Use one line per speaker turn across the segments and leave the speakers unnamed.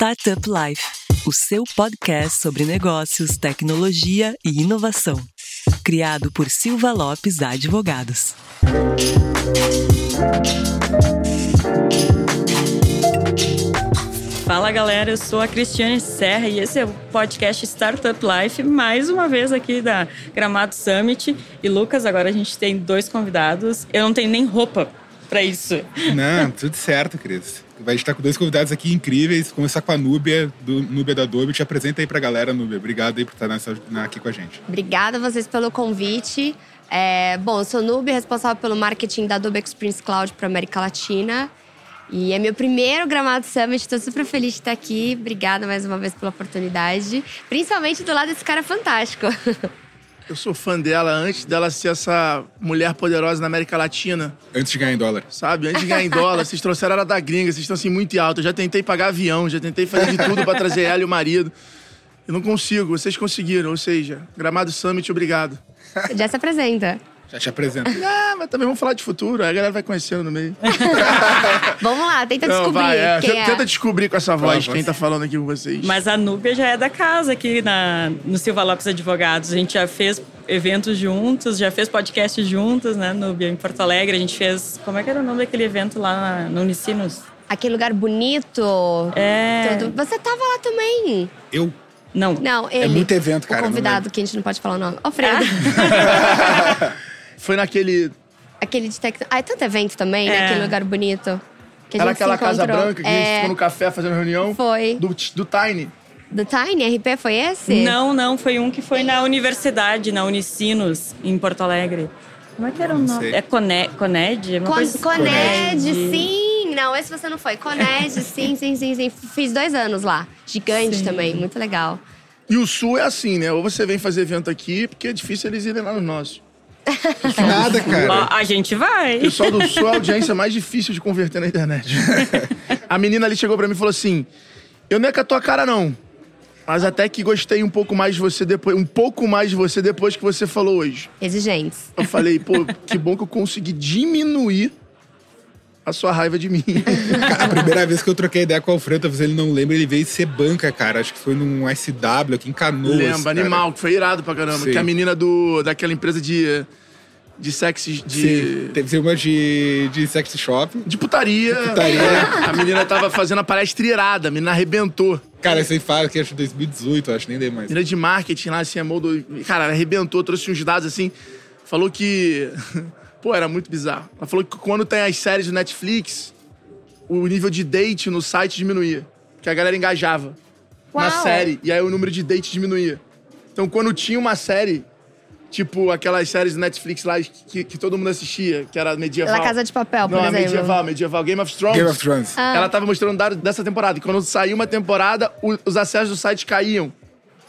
Startup Life, o seu podcast sobre negócios, tecnologia e inovação. Criado por Silva Lopes Advogados.
Fala galera, eu sou a Cristiane Serra e esse é o podcast Startup Life, mais uma vez aqui da Gramado Summit. E Lucas, agora a gente tem dois convidados. Eu não tenho nem roupa para isso.
Não, tudo certo, Cris. Vai estar com dois convidados aqui incríveis. Começar com a Núbia, do Núbia da Adobe. Te apresenta aí pra galera, Núbia. Obrigado aí por estar nessa, aqui com a gente.
Obrigada a vocês pelo convite. É, bom, eu sou Núbia, responsável pelo marketing da Adobe Experience Cloud para América Latina. E é meu primeiro Gramado Summit, estou super feliz de estar aqui. Obrigada mais uma vez pela oportunidade. Principalmente do lado desse cara fantástico.
Eu sou fã dela antes dela ser essa mulher poderosa na América Latina.
Antes de ganhar em dólar.
Sabe? Antes de ganhar em dólar. Vocês trouxeram ela da gringa, vocês estão assim muito alto. Eu já tentei pagar avião, já tentei fazer de tudo para trazer ela e o marido. Eu não consigo, vocês conseguiram. Ou seja, Gramado Summit, obrigado.
Já se apresenta.
Já te apresento.
Ah, mas também vamos falar de futuro, aí a galera vai conhecendo no meio.
Vamos lá, tenta
Não,
descobrir
vai, é.
quem
Tenta
é.
descobrir com essa voz
Vai,
quem tá falando aqui com vocês.
Mas a Núbia já é da casa aqui na, no Silva Lopes Advogados. A gente já fez eventos juntos, já fez podcast juntos, né, Núbia? Em Porto Alegre a gente fez... Como é que era o nome daquele evento lá na, no Unicinos?
Aquele lugar bonito.
É...
Tudo. Você tava lá também.
Eu?
Não.
Não, ele.
muito evento, cara,
O convidado, que a gente não pode falar o nome. Alfredo.
Foi naquele.
Aquele de tec... Ah, é tanto evento também, né?
É.
Aquele lugar bonito. Que a
Era
gente se
aquela Casa
encontrou.
Branca que a gente
é,
ficou no café fazendo reunião.
Foi.
Do, do Tiny.
Do Tiny RP foi esse?
Não, não, foi um que foi na universidade, na Unicinos, em Porto Alegre. Como é que era o nome?
sei.
É Cone, Coned? Uma
Con
coisa-
Coned, sim! Não, esse você não foi. Coned, sim, sim, sim, sim. Fiz dois anos lá. Gigante
Sim.
também, muito legal.
E o Sul é assim, né? Ou você vem fazer evento aqui, porque é difícil eles irem lá no nosso.
Que nada, cara.
a gente vai.
O pessoal do Sul é a audiência mais difícil de converter na internet. a menina ali chegou pra mim e falou assim: Eu não é com a tua cara, não. Mas até que gostei um pouco mais de você depois, um pouco mais de você depois que você falou hoje.
Exigentes.
Eu falei, pô, que bom que eu consegui diminuir a sua raiva de mim.
Cara, a primeira vez que eu troquei ideia com o Alfredo, talvez ele não lembre, ele veio ser banca, cara. Acho que foi num SW aqui em Canoas.
Lembra,
cara.
animal, que foi irado pra caramba.
Sim.
Que a menina do, daquela empresa de, de sexy. De,
Sim, teve uma de, de sex shop.
de putaria.
putaria.
A menina tava fazendo a palestra irada, a menina arrebentou.
Cara, você fala que acho 2018, acho, nem dei mais.
Menina de marketing lá, assim, a mão do. Cara, ela arrebentou, trouxe uns dados assim. Falou que. Pô, era muito bizarro. Ela falou que quando tem as séries do Netflix, o nível de date no site diminuía. Que a galera engajava na
Uau.
série. E aí o número de date diminuía. Então quando tinha uma série, tipo aquelas séries do Netflix lá que, que todo mundo assistia, que era medieval.
La Casa de Papel, por
Não,
exemplo.
medieval, medieval. Game of Thrones.
Game of Thrones.
Ah.
Ela tava mostrando dados dessa temporada. E quando saiu uma temporada, o- os acessos do site caíam.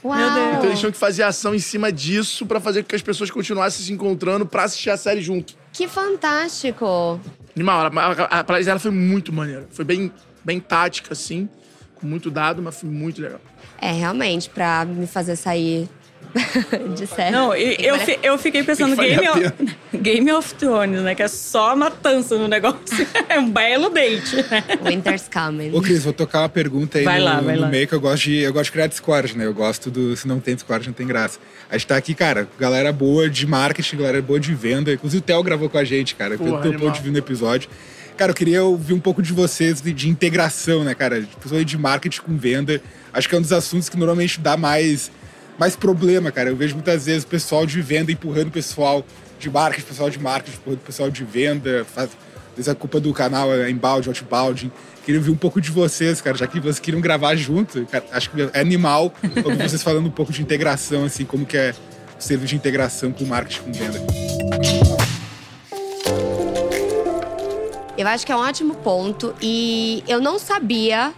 Uau.
Meu Deus.
Então eles tinham que fazer ação em cima disso pra fazer com que as pessoas continuassem se encontrando pra assistir a série junto.
Que fantástico.
Animal, a, a, a palestra dela foi muito maneira. Foi bem, bem tática, assim, com muito dado, mas foi muito legal.
É, realmente, pra me fazer sair de série.
Não, e- eu, fi- eu fiquei pensando
que
Game of, Game of Thrones, né? Que é só matança no negócio. É um belo date, né?
Winter's coming.
Ô, Cris, vou tocar uma pergunta aí
Vai
no,
lá, vai
no
lá.
meio que eu gosto, de, eu gosto de criar Discord, né? Eu gosto do. Se não tem Discord, não tem graça. A gente tá aqui, cara, galera boa de marketing, galera boa de venda. Inclusive o Theo gravou com a gente, cara.
Pô,
Pelo teu ponto de vir no episódio. Cara, eu queria ouvir um pouco de vocês de, de integração, né, cara? Principalmente de marketing com venda. Acho que é um dos assuntos que normalmente dá mais, mais problema, cara. Eu vejo muitas vezes o pessoal de venda empurrando o pessoal de marketing, o pessoal de marketing empurrando o pessoal de venda. Faz, às vezes a culpa do canal é inbound, outbound. Queria ouvir um pouco de vocês, cara, já que vocês queriam gravar junto. Cara, acho que é animal ouvir vocês falando um pouco de integração, assim, como que é o serviço de integração com marketing com venda.
Eu acho que é um ótimo ponto. E eu não sabia,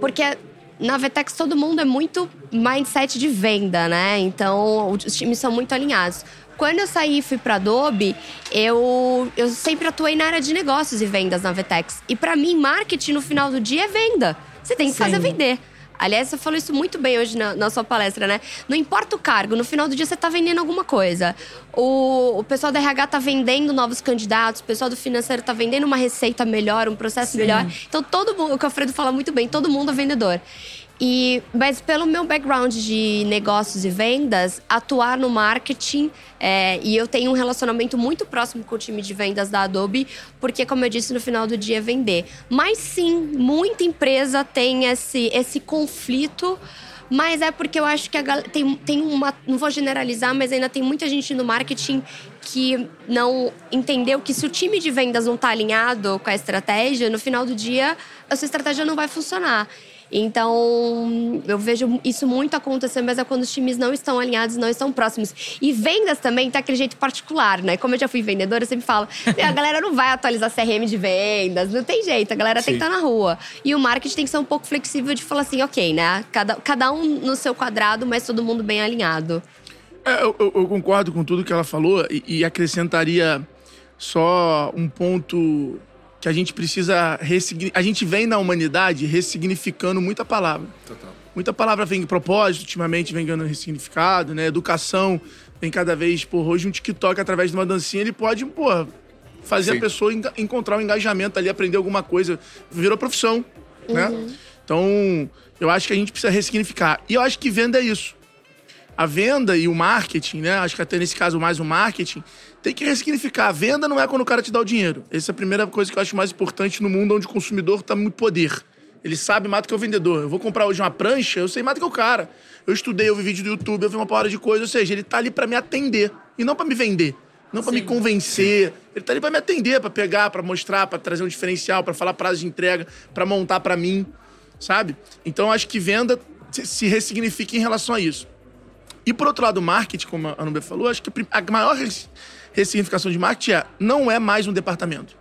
porque na Vetex todo mundo é muito mindset de venda, né? Então os times são muito alinhados. Quando eu saí e fui pra Adobe, eu, eu sempre atuei na área de negócios e vendas na Vetex. E pra mim, marketing no final do dia é venda. Você tem que
Sim.
fazer vender. Aliás, você falou isso muito bem hoje na, na, sua palestra, né? Não importa o cargo, no final do dia você tá vendendo alguma coisa. O, o pessoal da RH tá vendendo novos candidatos, o pessoal do financeiro tá vendendo uma receita melhor, um processo Sim. melhor. Então, todo mundo, o que o Alfredo fala muito bem, todo mundo é vendedor. E, mas pelo meu background de negócios e vendas, atuar no marketing, é, e eu tenho um relacionamento muito próximo com o time de vendas da Adobe, porque, como eu disse, no final do dia é vender. Mas sim, muita empresa tem esse, esse conflito. Mas é porque eu acho que a, tem, tem uma. Não vou generalizar, mas ainda tem muita gente no marketing que não entendeu que se o time de vendas não está alinhado com a estratégia, no final do dia, a sua estratégia não vai funcionar. Então, eu vejo isso muito acontecer, mas é quando os times não estão alinhados, não estão próximos. E vendas também tá aquele jeito particular, né? Como eu já fui vendedora, eu sempre falo: a galera não vai atualizar CRM de vendas, não tem jeito, a galera Sim. tem que estar tá na rua. E o marketing tem que ser um pouco flexível de falar assim: ok, né? Cada, cada um no seu quadrado, mas todo mundo bem alinhado.
É, eu, eu, concordo com tudo que ela falou e, e acrescentaria só um ponto que a gente precisa A gente vem na humanidade ressignificando muita palavra. Total. Muita palavra vem em propósito, ultimamente vem ganhando ressignificado, né? Educação vem cada vez, por hoje um TikTok através de uma dancinha, ele pode, pô, fazer Sim. a pessoa encontrar um engajamento ali, aprender alguma coisa. Virou profissão, né? uhum. né? Então, eu acho que a gente precisa ressignificar. E eu acho que venda é isso. A venda e o marketing, né? Acho que até nesse caso mais o marketing, tem que ressignificar. A venda não é quando o cara te dá o dinheiro. Essa é a primeira coisa que eu acho mais importante no mundo onde o consumidor está muito poder. Ele sabe mais do que o vendedor. Eu vou comprar hoje uma prancha, eu sei mais do que o cara. Eu estudei, eu vi vídeo do YouTube, eu vi uma porrada de coisa. Ou seja, ele tá ali para me atender e não para me vender. Não para me convencer. Ele tá ali para me atender, para pegar, para mostrar, para trazer um diferencial, para falar prazo de entrega, para montar para mim, sabe? Então acho que venda se ressignifica em relação a isso. E por outro lado, o marketing, como a Nubia falou, acho que a maior ressignificação de marketing é não é mais um departamento.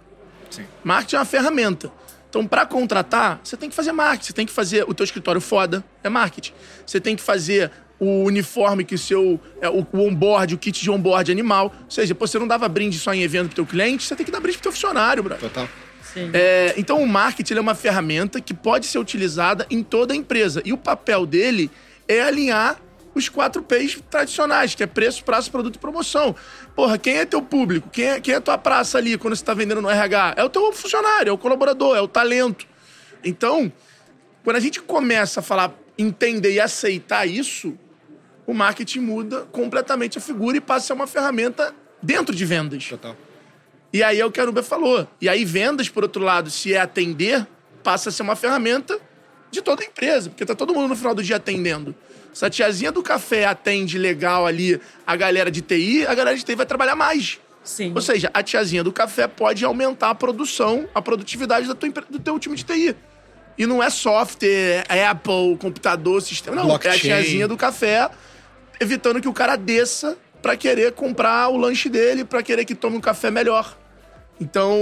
Sim. Marketing é uma ferramenta. Então, para contratar, você tem que fazer marketing, você tem que fazer o teu escritório foda, é marketing. Você tem que fazer o uniforme que o seu é, o, o onboard, o kit de onboard animal. Ou seja, pô, você não dava brinde só em evento pro teu cliente, você tem que dar brinde pro teu funcionário, bro.
Total.
É, então, o marketing é uma ferramenta que pode ser utilizada em toda a empresa. E o papel dele é alinhar os quatro P's tradicionais, que é preço, prazo, produto e promoção. Porra, quem é teu público? Quem é, quem é tua praça ali quando você está vendendo no RH? É o teu funcionário, é o colaborador, é o talento. Então, quando a gente começa a falar, entender e aceitar isso, o marketing muda completamente a figura e passa a ser uma ferramenta dentro de vendas. Total. E aí é o que a Aruba falou. E aí vendas, por outro lado, se é atender, passa a ser uma ferramenta de toda a empresa, porque tá todo mundo no final do dia atendendo. Se a tiazinha do café atende legal ali a galera de TI, a galera de TI vai trabalhar mais.
Sim.
Ou seja, a tiazinha do café pode aumentar a produção, a produtividade do teu, do teu time de TI. E não é software, Apple, computador, sistema. Não, Blockchain. é a tiazinha do café evitando que o cara desça para querer comprar o lanche dele, para querer que tome um café melhor. Então,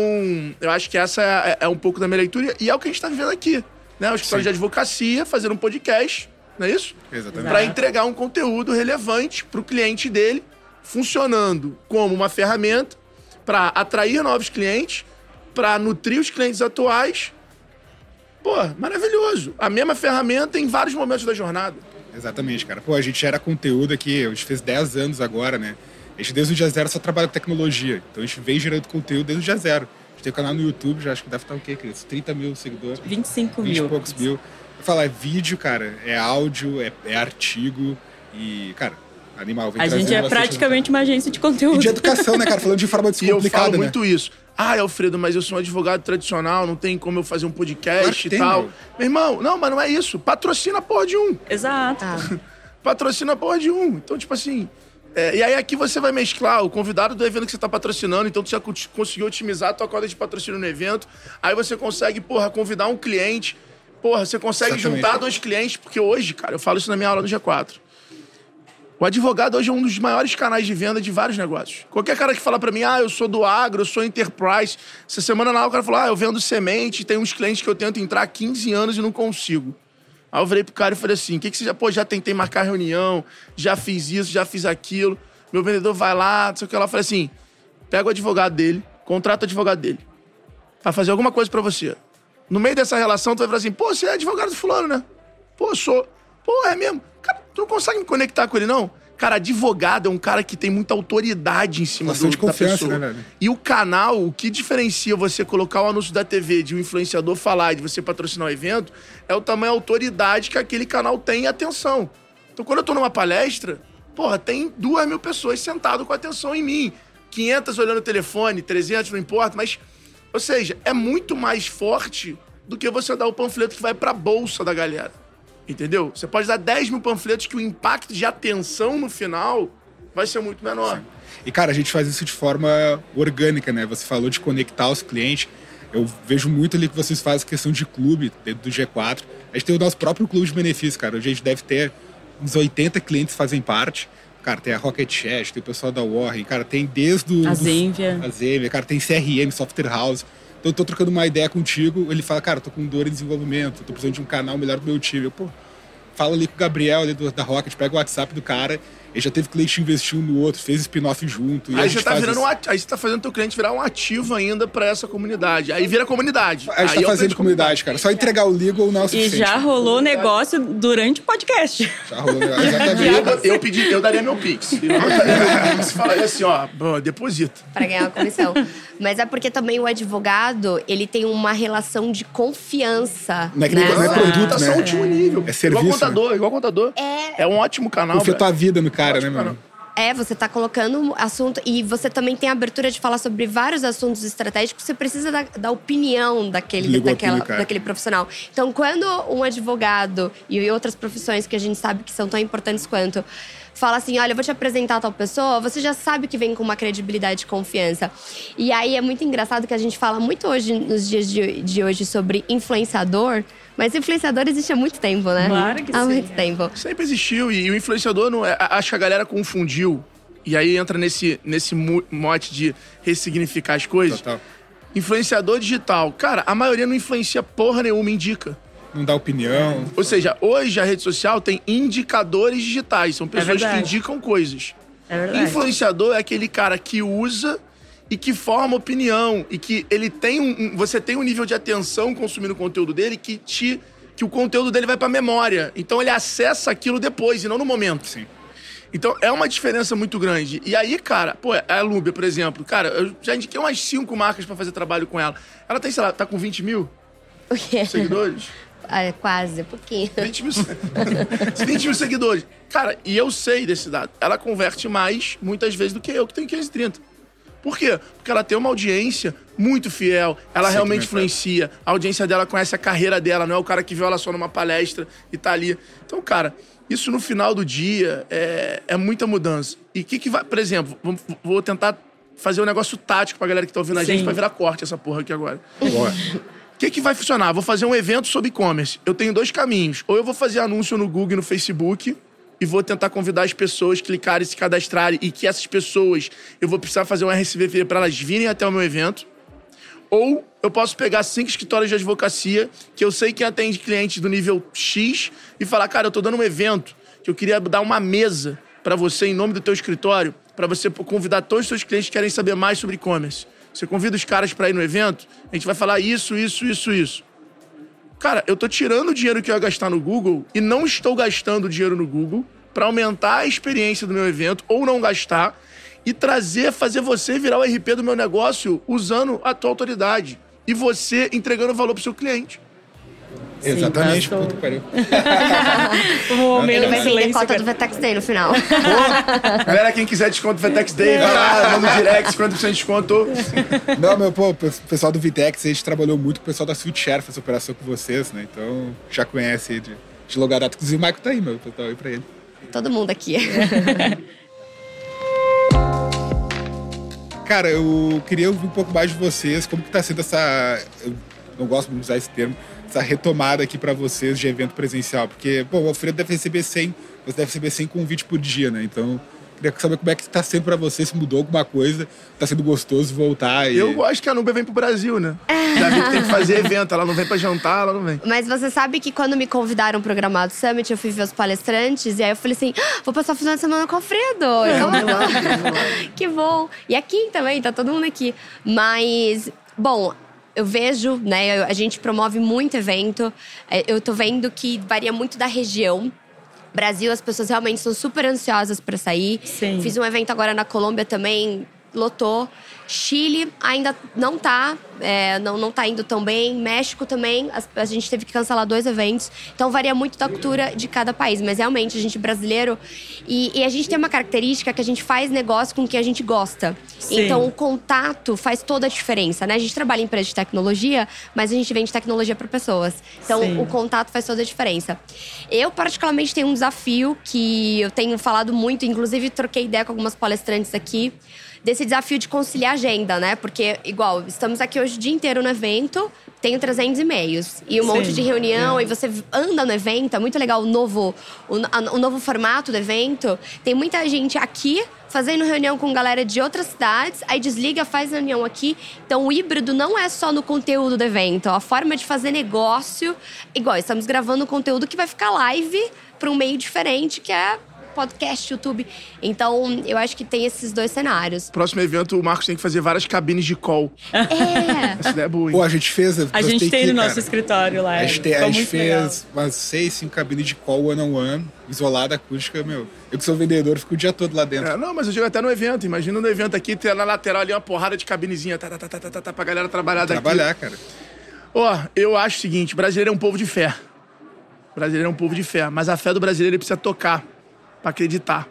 eu acho que essa é, é, um pouco da minha leitura e é o que a gente está vivendo aqui. Né? O escritório de advocacia fazendo um podcast não é isso?
Exatamente.
Para entregar um conteúdo relevante para o cliente dele, funcionando como uma ferramenta para atrair novos clientes, para nutrir os clientes atuais. Pô, maravilhoso. A mesma ferramenta em vários momentos da jornada.
Exatamente, cara. Pô, a gente gera conteúdo aqui, a gente fez 10 anos agora, né? A gente desde o dia zero só trabalha com tecnologia. Então a gente vem gerando conteúdo desde o dia zero. Tem um canal no YouTube, já acho que deve estar o quê, Cris? 30 mil seguidores?
25
20
mil.
20 e poucos mil falar, é vídeo, cara, é áudio, é, é artigo e, cara, animal.
Vem a gente é praticamente uma agência de conteúdo.
E de educação, né, cara? Falando de forma descomplicada,
E eu falo
né?
muito isso. Ah, Alfredo, mas eu sou um advogado tradicional, não tem como eu fazer um podcast claro e tal. Meu. meu irmão, não, mas não é isso. Patrocina a porra de um.
Exato.
Ah. Patrocina a porra de um. Então, tipo assim. É, e aí aqui você vai mesclar o convidado do evento que você está patrocinando, então tu já conseguiu otimizar a tua cota de patrocínio no evento. Aí você consegue, porra, convidar um cliente Porra, você consegue Exatamente. juntar dois clientes, porque hoje, cara, eu falo isso na minha aula do G4. O advogado hoje é um dos maiores canais de venda de vários negócios. Qualquer cara que fala para mim, ah, eu sou do agro, eu sou enterprise. Essa semana na aula o cara falou, ah, eu vendo semente, tem uns clientes que eu tento entrar há 15 anos e não consigo. Aí eu virei pro cara e falei assim, o que, que você já... Pô, já tentei marcar reunião, já fiz isso, já fiz aquilo. Meu vendedor vai lá, não sei o que lá. Eu falei assim, pega o advogado dele, contrata o advogado dele. Vai fazer alguma coisa para você. No meio dessa relação, tu vai falar assim, pô, você é advogado do fulano, né? Pô, sou. Pô, é mesmo? Cara, tu não consegue me conectar com ele, não? Cara, advogado é um cara que tem muita autoridade em cima
Relação
do,
de confiança,
da pessoa.
né, velho?
E o canal, o que diferencia você colocar o anúncio da TV de um influenciador falar e de você patrocinar o evento, é o tamanho de autoridade que aquele canal tem e atenção. Então, quando eu tô numa palestra, porra, tem duas mil pessoas sentado com atenção em mim. 500 olhando o telefone, 300, não importa, mas... Ou seja, é muito mais forte do que você dar o panfleto que vai pra bolsa da galera. Entendeu? Você pode dar 10 mil panfletos que o impacto de atenção no final vai ser muito menor.
E, cara, a gente faz isso de forma orgânica, né? Você falou de conectar os clientes. Eu vejo muito ali que vocês fazem questão de clube dentro do G4. A gente tem o nosso próprio clube de benefícios, cara. A gente deve ter uns 80 clientes fazem parte. Cara, tem a Rocket Chat, tem o pessoal da Warren, cara, tem desde o...
A Zenvia.
A Zenvia, cara, tem CRM, Software House. Então eu tô trocando uma ideia contigo, ele fala, cara, tô com dor em desenvolvimento, tô precisando de um canal melhor do meu time. Eu, pô, fala ali com o Gabriel ali do, da Rocket, pega o WhatsApp do cara, ele já teve cliente investir um no outro, fez spin-off junto. e a
Aí
gente
você tá
faz
virando um ati- aí você tá fazendo teu cliente virar um ativo ainda pra essa comunidade. Aí vira comunidade.
A gente
aí
tá
é o
fazendo comunidade, cara. Só entregar o legal não é o
E
suficiente.
já rolou negócio durante o podcast.
Já rolou, né?
Eu,
exatamente.
eu pedi, eu daria meu Pix. Eu daria meu Pix e falaria assim, ó, "Bom, deposita.
Pra ganhar uma comissão. Mas é porque também o advogado, ele tem uma relação de confiança.
Não é que nem- não é produto,
Tá
né?
só um último nível.
É serviço,
Igual contador, igual contador.
É.
É um ótimo canal.
Confia tua vida no cara, né, mano?
É, você tá colocando assunto. E você também tem a abertura de falar sobre vários assuntos estratégicos. Você precisa da, da opinião daquele, daquela, daquele profissional. Então, quando um advogado e outras profissões que a gente sabe que são tão importantes quanto. Fala assim, olha, eu vou te apresentar tal pessoa, você já sabe que vem com uma credibilidade e confiança. E aí é muito engraçado que a gente fala muito hoje, nos dias de, de hoje, sobre influenciador, mas influenciador existe há muito tempo, né?
Claro que
há
sim.
muito tempo.
Sempre existiu. E, o influenciador, não é, acho que a galera confundiu. E aí entra nesse, nesse mote de ressignificar as coisas.
Total.
Influenciador digital. Cara, a maioria não influencia porra nenhuma, indica.
Não dá opinião.
Ou seja, hoje a rede social tem indicadores digitais. São pessoas que
verdade.
indicam coisas.
É verdade.
Influenciador é aquele cara que usa e que forma opinião. E que ele tem um. um- Você tem um nível de atenção consumindo o conteúdo dele que te. que o conteúdo dele vai pra memória. Então ele acessa aquilo depois e não no momento.
Sim.
Então é uma diferença muito grande. E aí, cara, pô, a Lúbia, por exemplo, cara, eu já indiquei umas cinco marcas pra fazer trabalho com ela. Ela tem, sei lá, tá com 20 mil
O quê?
seguidores?
Ah, quase, um pouquinho.
20 mil, 20 mil seguidores. Cara, e eu sei desse dado. Ela converte mais, muitas vezes, do que eu, que tenho 530. Por quê? Porque ela tem uma audiência muito fiel, ela realmente influencia. A audiência dela conhece a carreira dela, não é o cara que viu ela só numa palestra e tá ali. Então, cara, isso no final do dia é, é muita mudança. E o que, que vai. Por exemplo, vou tentar fazer um negócio tático pra galera que tá ouvindo a gente
Sim.
pra virar corte essa porra aqui agora. O que, que vai funcionar? Vou fazer um evento sobre e-commerce. Eu tenho dois caminhos. Ou eu vou fazer anúncio no Google e no Facebook e vou tentar convidar as pessoas, clicarem, se cadastrarem e que essas pessoas eu vou precisar fazer um RSVP para elas virem até o meu evento. Ou eu posso pegar cinco escritórios de advocacia que eu sei que atende clientes do nível X e falar, cara, eu tô dando um evento que eu queria dar uma mesa para você em nome do teu escritório, para você convidar todos os seus clientes que querem saber mais sobre e-commerce. Você convida os caras para ir no evento, a gente vai falar isso, isso, isso, isso. Cara, eu tô tirando o dinheiro que eu ia gastar no Google e não estou gastando dinheiro no Google para aumentar a experiência do meu evento ou não gastar e trazer, fazer você virar o RP do meu negócio usando a tua autoridade e você entregando valor pro seu cliente.
Exatamente.
bastou.
Puta que pariu.
Momento
Ele vai
de
vender cota do Vetex Day no final.
Galera, quem quiser desconto do Vetex Day, vai lá, manda um direct, 50% de desconto.
Não, meu, pô, o pessoal do Vitex, a gente trabalhou muito com o pessoal da Switchshare, fez operação com vocês, né? Então, já conhece aí de, de longa data. Inclusive, o Michael tá aí, meu. Tô aí pra ele.
Todo mundo aqui.
Cara, eu queria ouvir um pouco mais de vocês, como que tá sendo essa... Eu não gosto de usar esse termo, essa retomada aqui pra vocês de evento presencial. Porque, pô, o Alfredo deve receber 100, você deve receber 100 convite por dia, né? Então, queria saber como é que tá sendo pra vocês, se mudou alguma coisa, tá sendo gostoso voltar e...
Eu gosto que a Nubia vem pro Brasil, né? Já vi que tem que fazer evento, ela não vem pra jantar, ela não vem.
Mas você sabe que quando me convidaram pro Gramado Summit, eu fui ver os palestrantes e aí eu falei assim: "Ah, vou passar o final de semana com o Alfredo. Então, que bom. E aqui também, tá todo mundo aqui. Mas, bom, eu vejo, né? A gente promove muito evento. É, eu tô vendo que varia muito da região. Brasil, as pessoas realmente são super ansiosas para sair.
Sim.
Fiz um evento agora na Colômbia também, lotou. Chile ainda não tá, é, não, não tá indo tão bem. México também, a, a, gente teve que cancelar dois eventos. Então varia muito da cultura de cada país. Mas realmente, a gente é brasileiro. E, e a gente tem uma característica que a gente faz negócio com quem a gente gosta.
Sim.
Então o contato faz toda a diferença, né? A gente trabalha em empresa de tecnologia, mas a gente vende tecnologia para pessoas. Então
Sim.
o contato faz toda a diferença. Eu, particularmente, tenho um desafio que eu tenho falado muito, inclusive troquei ideia com algumas palestrantes aqui desse desafio de conciliar agenda, né? Porque, igual, estamos aqui hoje o dia inteiro no evento, tenho 300 e-mails e um
Sim.
monte de reunião, e você anda no evento, é muito legal o novo, o, o novo formato do evento. Tem muita gente aqui fazendo reunião com galera de outras cidades, aí desliga, faz reunião aqui. Então o híbrido não é só no conteúdo do evento, a forma de fazer negócio. Igual, estamos gravando conteúdo que vai ficar live para um meio diferente, que é podcast, YouTube. Então, eu acho que tem esses dois cenários.
Próximo evento, o Marcos tem que fazer várias cabines de call.
É.
Essa ideia é boa, hein?
Pô, a gente fez.
A gente tem
que,
no nosso
cara,
escritório lá.
A gente, tem- a gente
muito legal.
fez umas seis, cinco cabines de call one-on-one, isolada, acústica, meu. Eu que sou vendedor, fico o dia todo lá dentro.
É, não, mas eu digo até no evento. Imagina no evento aqui, ter na lateral ali uma porrada de cabinezinha, tá, tá, tá, tá, tá, tá, tá, pra galera trabalhar daqui.
Trabalhar, cara.
Ó, eu acho o seguinte: brasileiro é um povo de fé. Brasileiro é um povo de fé. Mas a fé do brasileiro ele precisa tocar pra acreditar.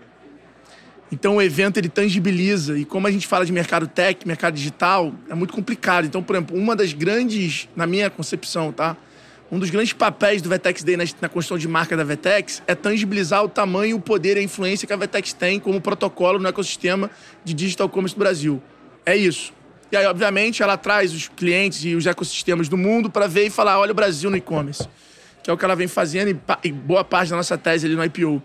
Então o evento ele tangibiliza. E como a gente fala de mercado tech, mercado digital, é muito complicado. Então, por exemplo, uma das grandes, na minha concepção, tá? Um dos grandes papéis do Vetex Day na, na construção de marca da Vetex é tangibilizar o tamanho, o poder e a influência que a Vetex tem como protocolo no ecossistema de digital commerce do Brasil. É isso. E aí, obviamente, ela traz os clientes e os ecossistemas do mundo para ver e falar: olha o Brasil no e-commerce. Que é o que ela vem fazendo e, e boa parte da nossa tese ali no IPO.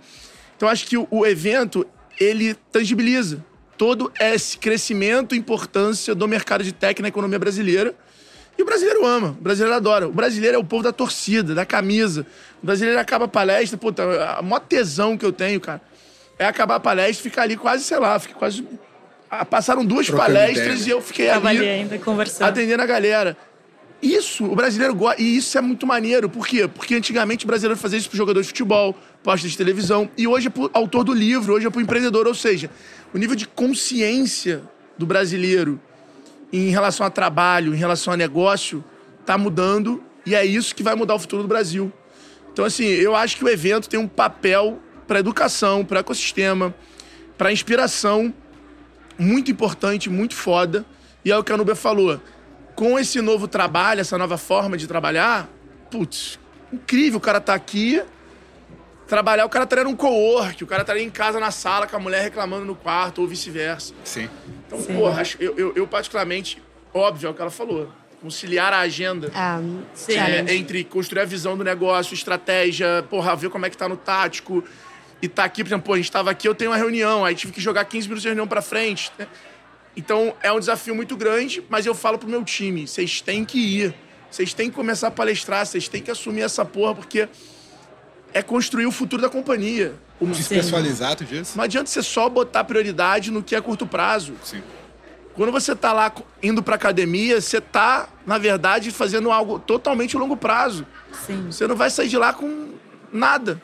Então, acho que o, o evento, ele tangibiliza todo esse crescimento e importância do mercado de tech na economia brasileira. E o brasileiro ama, o brasileiro adora. O brasileiro é o povo da torcida, da camisa. O brasileiro acaba a palestra, puta, a maior tesão que eu tenho, cara, é acabar a palestra e ficar ali quase, sei lá, fiquei quase. ah, Passaram duas
Trocando
palestras
ideia.
e eu fiquei
Tava ali
ali
ainda conversando.
atendendo a galera. Isso, o brasileiro gosta. E isso é muito maneiro. Por quê? Porque antigamente o brasileiro fazia isso pro jogador de futebol, posta de televisão. E hoje é pro autor do livro, hoje é pro empreendedor. Ou seja, o nível de consciência do brasileiro em relação a trabalho, em relação a negócio, tá mudando. E é isso que vai mudar o futuro do Brasil. Então, assim, eu acho que o evento tem um papel para educação, para ecossistema, para inspiração muito importante, muito foda. E é o que a Nubia falou. Com esse novo trabalho, essa nova forma de trabalhar, putz, incrível o cara tá aqui, trabalhar, o cara estaria num co-work, o cara estaria em casa na sala com a mulher reclamando no quarto, ou vice-versa.
Sim.
Então, porra, acho- eu, eu, eu particularmente, óbvio, é o que ela falou, conciliar a agenda
Ah,
Sim.
é, entre construir a visão do negócio, estratégia, porra, ver como é que tá no tático. E tá aqui, por exemplo, pô, a gente tava aqui, eu tenho uma reunião, aí tive que jogar 15 minutos de reunião pra frente. né? Então é um desafio muito grande, mas eu falo pro meu time: vocês têm que ir. Vocês têm que começar a palestrar, vocês têm que assumir essa porra, porque é construir o futuro da companhia. O-
Despessoalizar, tu diz?
Não adianta você só botar prioridade no que é curto prazo.
Sim.
Quando você tá lá indo pra academia, você tá, na verdade, fazendo algo totalmente a longo prazo.
Sim.
Você não vai sair de lá com nada.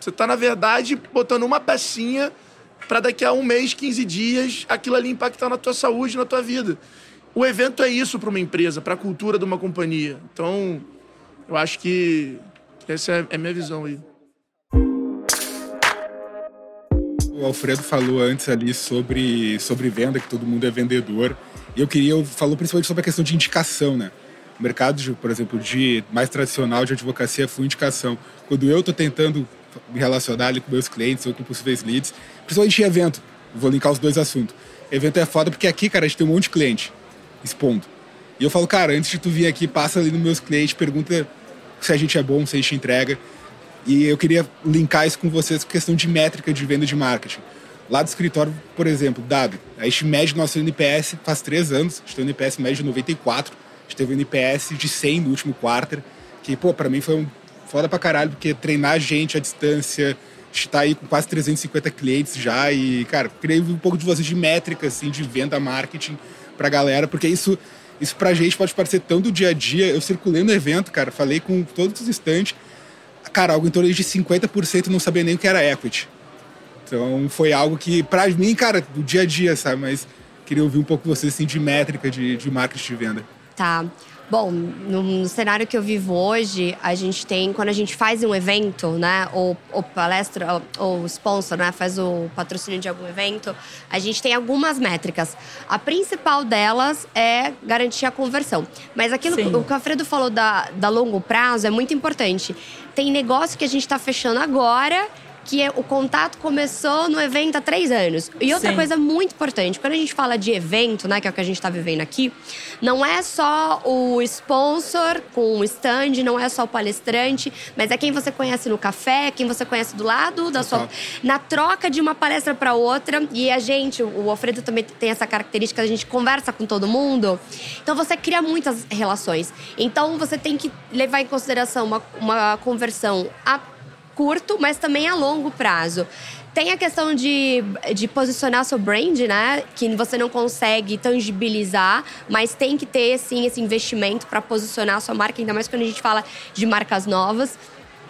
Você tá, na verdade, botando uma pecinha pra daqui a um mês, 15 dias, aquilo ali impactar na tua saúde, na tua vida. O evento é isso pra uma empresa, pra cultura de uma companhia. Então, eu acho que essa é é a minha visão aí.
O Alfredo falou antes ali sobre, sobre venda, que todo mundo é vendedor. E eu queria, falou principalmente sobre a questão de indicação, né? O mercado, de, por exemplo, de mais tradicional de advocacia foi indicação. Quando eu estou tentando me relacionar ali com meus clientes ou com possíveis leads, principalmente em evento, vou linkar os dois assuntos. Evento é foda porque aqui, cara, a gente tem um monte de cliente expondo. E eu falo, cara, antes de tu vir aqui, passa ali nos meus clientes, pergunta se a gente é bom, se a gente entrega. E eu queria linkar isso com vocês com questão de métrica de venda de marketing. Lá do escritório, por exemplo, dado, a gente mede nosso NPS faz três anos, a gente tem um NPS médio de 94, a gente teve um NPS de 100 no último quarter, que, pô, pra mim foi um foda pra caralho, porque treinar gente à distância, a gente tá aí com quase 350 clientes já e, cara, queria um pouco de vocês de métrica, assim, de venda, marketing pra galera, porque isso isso pra gente pode parecer tão do dia a dia. Eu circulei no evento, cara, falei com todos os estantes. Cara, algo em torno de 50% não sabia nem o que era equity. Então foi algo que, pra mim, cara, do dia a dia, sabe? Mas queria ouvir um pouco você, assim, de métrica, de, de marketing de venda.
Tá. Bom, no, cenário que eu vivo hoje, a gente tem, quando a gente faz um evento, né, ou, ou palestra, ou, ou sponsor, né, faz o patrocínio de algum evento, a gente tem algumas métricas. A principal delas é garantir a conversão. Mas aquilo Sim. o que o Alfredo falou da, da longo prazo é muito importante. Tem negócio que a gente está fechando agora que é, o contato começou no evento há três anos. E outra Sim. coisa muito importante, quando a gente fala de evento, né, que é o que a gente está vivendo aqui, não é só o sponsor com o stand, não é só o palestrante, mas é quem você conhece no café, quem você conhece do lado da sua. Na troca de uma palestra para outra. E a gente, o Alfredo também tem essa característica, a gente conversa com todo mundo. Então você cria muitas relações. Então você tem que levar em consideração uma, uma conversão a curto, mas também a longo prazo. Tem a questão de, de posicionar seu brand, né? Que você não consegue tangibilizar, mas tem que ter, sim, esse investimento para posicionar a sua marca, ainda mais quando a gente fala de marcas novas.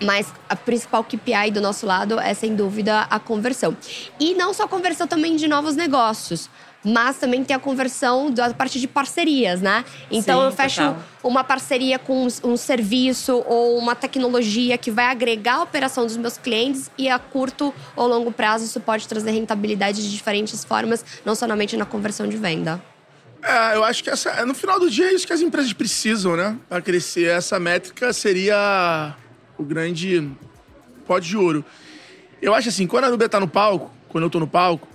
Mas a principal KPI do nosso lado é, sem dúvida, a conversão. E não só a conversão também de novos negócios mas também tem a conversão da parte de parcerias, né? Então Sim, eu fecho total. uma parceria com um serviço ou uma tecnologia que vai agregar a operação dos meus clientes e a curto ou longo prazo isso pode trazer rentabilidade de diferentes formas, não somente na conversão de venda.
É, eu acho que essa, no final do dia é isso que as empresas precisam, né? Para crescer. Essa métrica seria o grande pote de ouro. Eu acho assim, quando a Nubia tá no palco, quando eu tô no palco,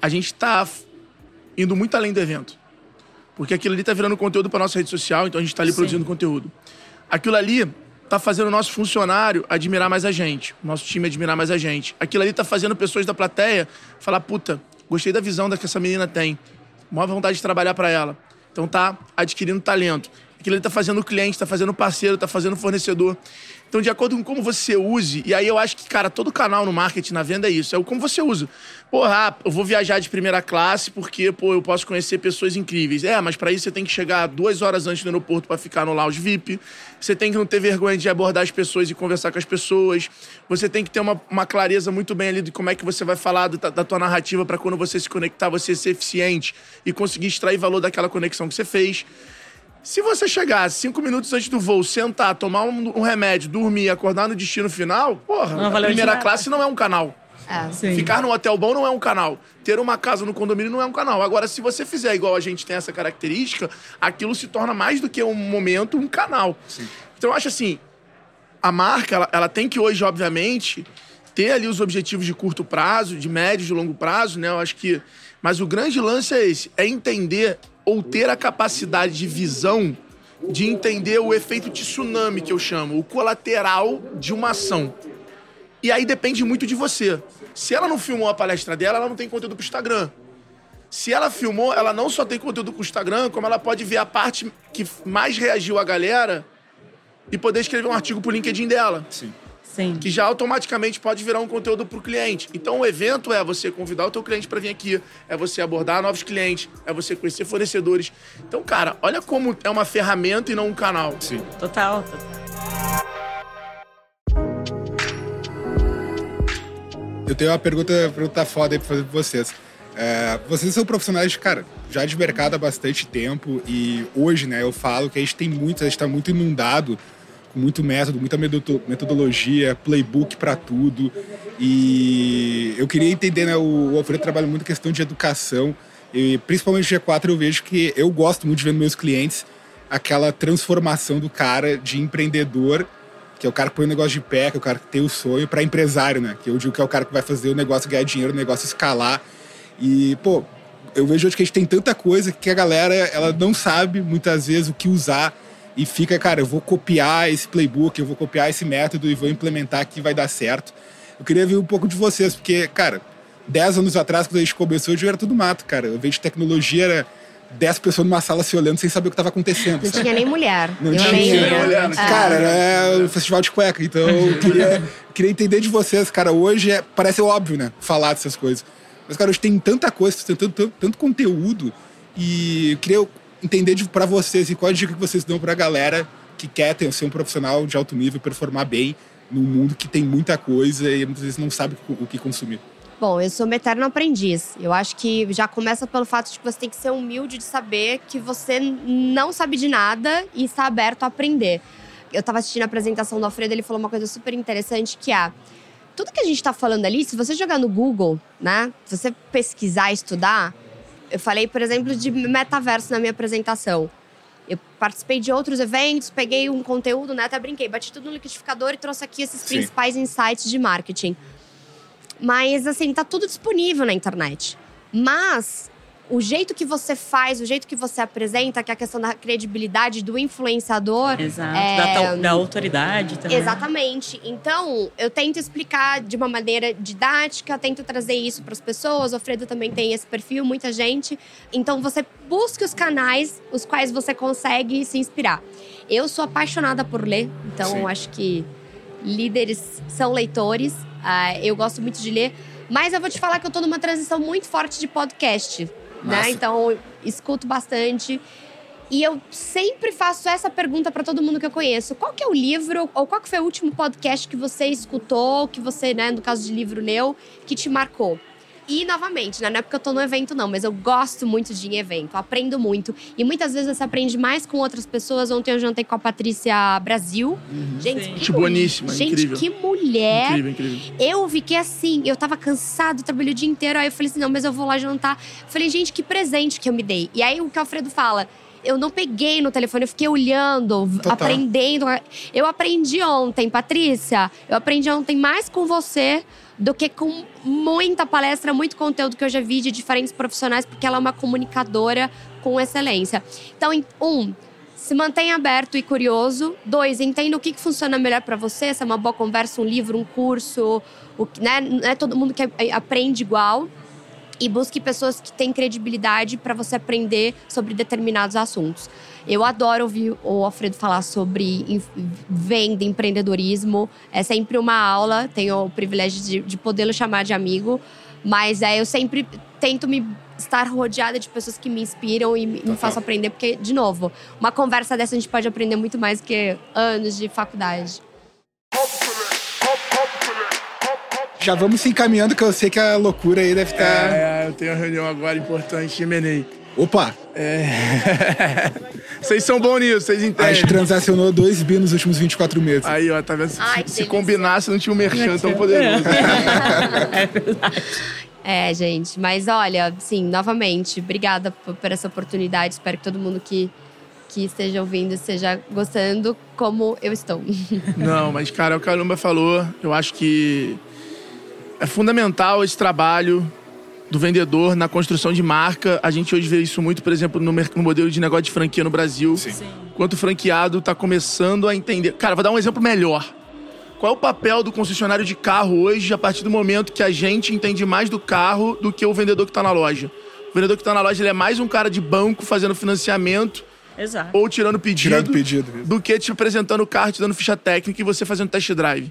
a gente tá indo muito além do evento. Porque aquilo ali tá virando conteúdo para nossa rede social, então a gente tá ali Sim. produzindo conteúdo. Aquilo ali tá fazendo o nosso funcionário admirar mais a gente, o nosso time admirar mais a gente. Aquilo ali tá fazendo pessoas da plateia falar: puta, gostei da visão que essa menina tem, maior vontade de trabalhar para ela. Então tá adquirindo talento. Aquilo ali tá fazendo o cliente, tá fazendo o parceiro, tá fazendo o fornecedor. Então, de acordo com como você use, e aí eu acho que, cara, todo canal no marketing, na venda é isso, é o como você usa. Porra, ah, eu vou viajar de primeira classe porque, pô, eu posso conhecer pessoas incríveis. É, mas para isso você tem que chegar duas horas antes do aeroporto para ficar no lounge VIP. Você tem que não ter vergonha de abordar as pessoas e conversar com as pessoas. Você tem que ter uma, uma clareza muito bem ali de como é que você vai falar da, da tua narrativa para quando você se conectar, você ser eficiente e conseguir extrair valor daquela conexão que você fez. Se você chegar cinco minutos antes do voo, sentar, tomar um, um remédio, dormir, acordar no destino final, porra, não, a primeira classe não é um canal. É. Ficar num hotel bom não é um canal. Ter uma casa no condomínio não é um canal. Agora, se você fizer igual a gente tem essa característica, aquilo se torna mais do que um momento, um canal. Sim. Então, eu acho assim, a marca, ela, ela tem que hoje, obviamente, ter ali os objetivos de curto prazo, de médio, de longo prazo, né? Eu acho que... Mas o grande lance é esse, é entender ou ter a capacidade de visão de entender o efeito tsunami, que eu chamo, o colateral de uma ação. E aí depende muito de você. Se ela não filmou a palestra dela, ela não tem conteúdo pro Instagram. Se ela filmou, ela não só tem conteúdo pro Instagram, como ela pode ver a parte que mais reagiu a galera e poder escrever um artigo pro LinkedIn dela.
Sim.
Sim.
que já automaticamente pode virar um conteúdo para o cliente. Então, o evento é você convidar o teu cliente para vir aqui, é você abordar novos clientes, é você conhecer fornecedores. Então, cara, olha como é uma ferramenta e não um canal.
Sim.
Total.
Eu tenho uma pergunta, pergunta foda aí para fazer para vocês. É, vocês são profissionais, cara, já de mercado há bastante tempo e hoje, né, eu falo que a gente tem muito, a gente está muito inundado muito método, muita metodologia, playbook para tudo. E eu queria entender, né, o Alfredo trabalha muito questão de educação, e principalmente no G4 eu vejo que eu gosto muito de ver nos meus clientes aquela transformação do cara de empreendedor, que é o cara que põe o negócio de pé, que é o cara que tem o sonho, para empresário, né? Que eu digo que é o cara que vai fazer o negócio ganhar dinheiro, o negócio escalar. E, pô, eu vejo hoje que a gente tem tanta coisa que a galera ela não sabe muitas vezes o que usar e fica, cara, eu vou copiar esse playbook, eu vou copiar esse método e vou implementar que vai dar certo. Eu queria ver um pouco de vocês, porque, cara, 10 anos atrás, quando a gente começou, eu era tudo mato, cara. Eu vejo tecnologia, era 10 pessoas numa sala se olhando sem saber o que estava acontecendo.
Não sabe? tinha nem mulher.
Não eu tinha nem mulher. Ah. Cara, era um festival de cueca. Então, eu queria, queria entender de vocês, cara. Hoje é, parece óbvio, né? Falar dessas coisas. Mas, cara, hoje tem tanta coisa, tem tanto, tanto, tanto conteúdo. E eu queria entender de, pra vocês e qual a dica que vocês dão pra galera que quer ter, ser um profissional de alto nível, performar bem num mundo que tem muita coisa e muitas vezes não sabe o que consumir.
Bom, eu sou uma eterna aprendiz. Eu acho que já começa pelo fato de que você tem que ser humilde de saber que você não sabe de nada e está aberto a aprender. Eu estava assistindo a apresentação do Alfredo, ele falou uma coisa super interessante que é tudo que a gente está falando ali, se você jogar no Google, né, se você pesquisar, estudar, eu falei, por exemplo, de metaverso na minha apresentação. Eu participei de outros eventos, peguei um conteúdo, né, até brinquei, bati tudo no liquidificador e trouxe aqui esses
Sim.
principais insights de marketing. Mas, assim, tá tudo disponível na internet. Mas o jeito que você faz, o jeito que você apresenta, que é a questão da credibilidade do influenciador.
Exato.
é,
Da, da autoridade também.
Exatamente. Então, eu tento explicar de uma maneira didática, tento trazer isso para as pessoas. O Alfredo também tem esse perfil, muita gente. Então, você busque os canais os quais você consegue se inspirar. Eu sou apaixonada por ler, então
Sim.
acho que líderes são leitores. Ah, eu gosto muito de ler. Mas eu vou te falar que eu tô numa transição muito forte de podcast. Né? Então, escuto bastante. E eu sempre faço essa pergunta para todo mundo que eu conheço. Qual que é o livro, ou qual que foi o último podcast que você escutou, que você, né, no caso de livro, leu, que te marcou? E, novamente, né, não é porque eu tô no evento, não, mas eu gosto muito de ir em evento, aprendo muito. E muitas vezes você aprende mais com outras pessoas. Ontem eu jantei com a Patrícia Brasil. Gente,
Sim.
que
boníssima,
Gente,
incrível.
que mulher!
Incrível, incrível.
Eu fiquei assim, eu tava cansado, trabalhei o dia inteiro. Aí eu falei assim: não, mas eu vou lá jantar. Falei, gente, que presente que eu me dei. E aí o que o Alfredo fala. Eu não peguei no telefone, eu fiquei olhando,
Total.
aprendendo. Eu aprendi ontem, Patrícia. Eu aprendi ontem mais com você do que com muita palestra, muito conteúdo que eu já vi de diferentes profissionais, porque ela é uma comunicadora com excelência. Então, um, se mantenha aberto e curioso. Dois, entenda o que, que funciona melhor para você. Se é uma boa conversa, um livro, um curso. O, né? Não é todo mundo que aprende igual. E busque pessoas que têm credibilidade para você aprender sobre determinados assuntos. Eu adoro ouvir o Alfredo falar sobre venda, empreendedorismo. É sempre uma aula. Tenho o privilégio de, de podê-lo chamar de amigo. Mas é, eu sempre tento me estar rodeada de pessoas que me inspiram e me, me façam aprender. Porque, de novo, uma conversa dessa a gente pode aprender muito mais que anos de faculdade.
Já vamos se encaminhando, que eu sei que a loucura aí deve estar.
É, eu tenho uma reunião agora importante em Menei.
Opa!
Vocês são bons nisso, vocês
A
entendem.
gente transacionou 2 bi nos últimos 24 meses.
Aí, ó, tá vendo? Se,
Ai,
se
delícia.
combinasse, não tinha um merchan tão poderoso.
É, gente. Mas olha, sim, novamente, obrigada por, por essa oportunidade. Espero que todo mundo que, que esteja ouvindo esteja gostando como eu estou.
Não, mas, cara, é o que a Caramba falou. Eu acho que é fundamental esse trabalho do vendedor na construção de marca. A gente hoje vê isso muito, por exemplo, no, no modelo de negócio de franquia no Brasil.
Sim.
Sim.
Quanto o franqueado está começando a entender. Cara, vou dar um exemplo melhor. Qual é o papel do concessionário de carro hoje, a partir do momento que a gente entende mais do carro do que o vendedor que está na loja? O vendedor que está na loja ele é mais um cara de banco fazendo financiamento
Exato.
ou tirando pedido,
Tirando pedido.
do que te apresentando o carro, te dando ficha técnica e você fazendo test drive.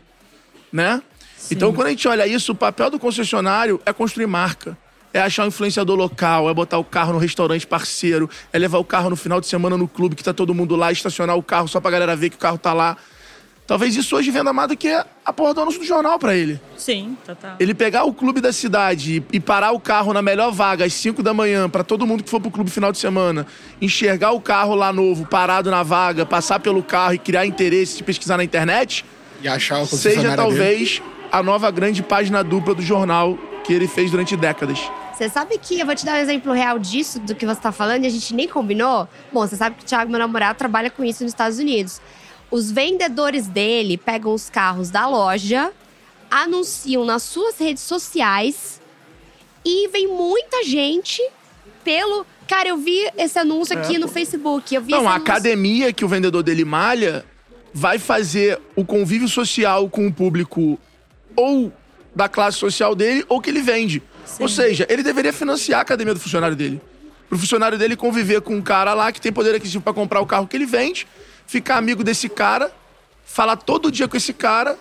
Né? Então, quando a gente olha isso, o papel do concessionário é construir marca. É achar um influenciador local, é botar o carro no restaurante parceiro, é levar o carro no final de semana no clube que tá todo mundo lá, estacionar o carro só pra galera ver que o carro tá lá. Talvez isso hoje venda mais do que a porra do anúncio do jornal pra ele.
Sim, total.
Ele pegar o clube da cidade e parar o carro na melhor vaga às 5 da manhã pra todo mundo que for pro clube final de semana, enxergar o carro lá novo, parado na vaga, passar pelo carro e criar interesse de pesquisar na internet,
E achar o
seja
concessionário dele.
talvez a nova grande página dupla do jornal que ele fez durante décadas.
Você sabe que eu vou te dar um exemplo real disso, do que você tá falando, e a gente nem combinou? Bom, você sabe que o Thiago, meu namorado, trabalha com isso nos Estados Unidos. Os vendedores dele pegam os carros da loja, anunciam nas suas redes sociais e vem muita gente pelo. Cara, eu vi esse anúncio aqui no Facebook. Eu vi
Não, a
anúncio.
academia que o vendedor dele malha vai fazer o convívio social com o público ou da classe social dele ou que ele vende. Ou seja, ele deveria financiar a academia do funcionário dele. Pro funcionário dele conviver com um cara lá que tem poder aquisitivo pra comprar o carro que ele vende, ficar amigo desse cara, falar todo dia com esse cara,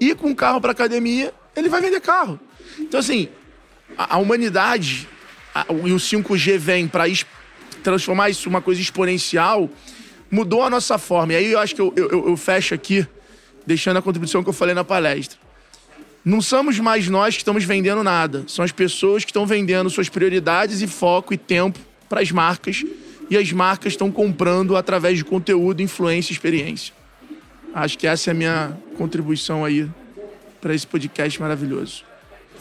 ir com o carro pra academia, ele vai vender carro. Então, assim, a, a humanidade a- e o 5G vem para transformar isso uma coisa exponencial, mudou a nossa forma. E aí eu acho que eu, eu, eu fecho aqui, deixando a contribuição que eu falei na palestra. Não somos mais nós que estamos vendendo nada. São as pessoas que estão vendendo suas prioridades e foco e tempo para as marcas. E as marcas estão comprando através de conteúdo, influência e experiência. Acho que essa é a minha contribuição aí para esse podcast maravilhoso.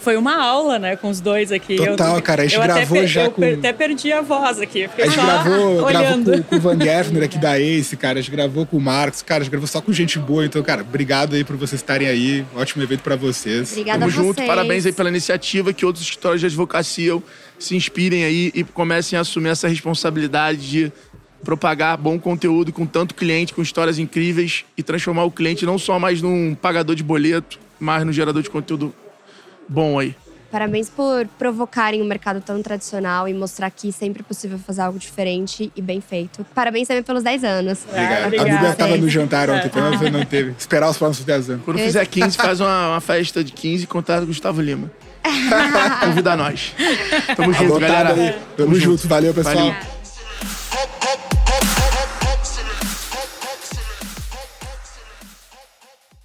Foi uma aula, né, com os dois aqui.
Total,
eu,
cara. A gente
eu
gravou
até,
já
eu
com...
até perdi a voz aqui.
A gente gravou,
olhando.
gravou com, com o Van Geffner aqui da Ace, cara. A gente gravou com o Marcos. Cara, a gente gravou só com gente boa. Então, cara, obrigado aí por vocês estarem aí. Ótimo evento para vocês.
Obrigada
Tamo
a
junto,
vocês.
parabéns aí pela iniciativa, que outros escritórios de advocacia se inspirem aí e comecem a assumir essa responsabilidade de propagar bom conteúdo com tanto cliente, com histórias incríveis e transformar o cliente não só mais num pagador de boleto, mas no gerador de conteúdo bom aí.
Parabéns por provocarem um mercado tão tradicional e mostrar que sempre é possível fazer algo diferente e bem feito. Parabéns também pelos 10 anos.
Obrigado.
obrigada.
A Bíblia tava no jantar
É.
ontem, então não teve. Esperar os próximos 10 anos.
Quando fizer 15, faz uma, uma festa de 15 e contar com o Gustavo Lima. Convida nós. Tamo junto,
Anotado
galera.
aí. Tamo junto. Valeu, pessoal.
Valeu.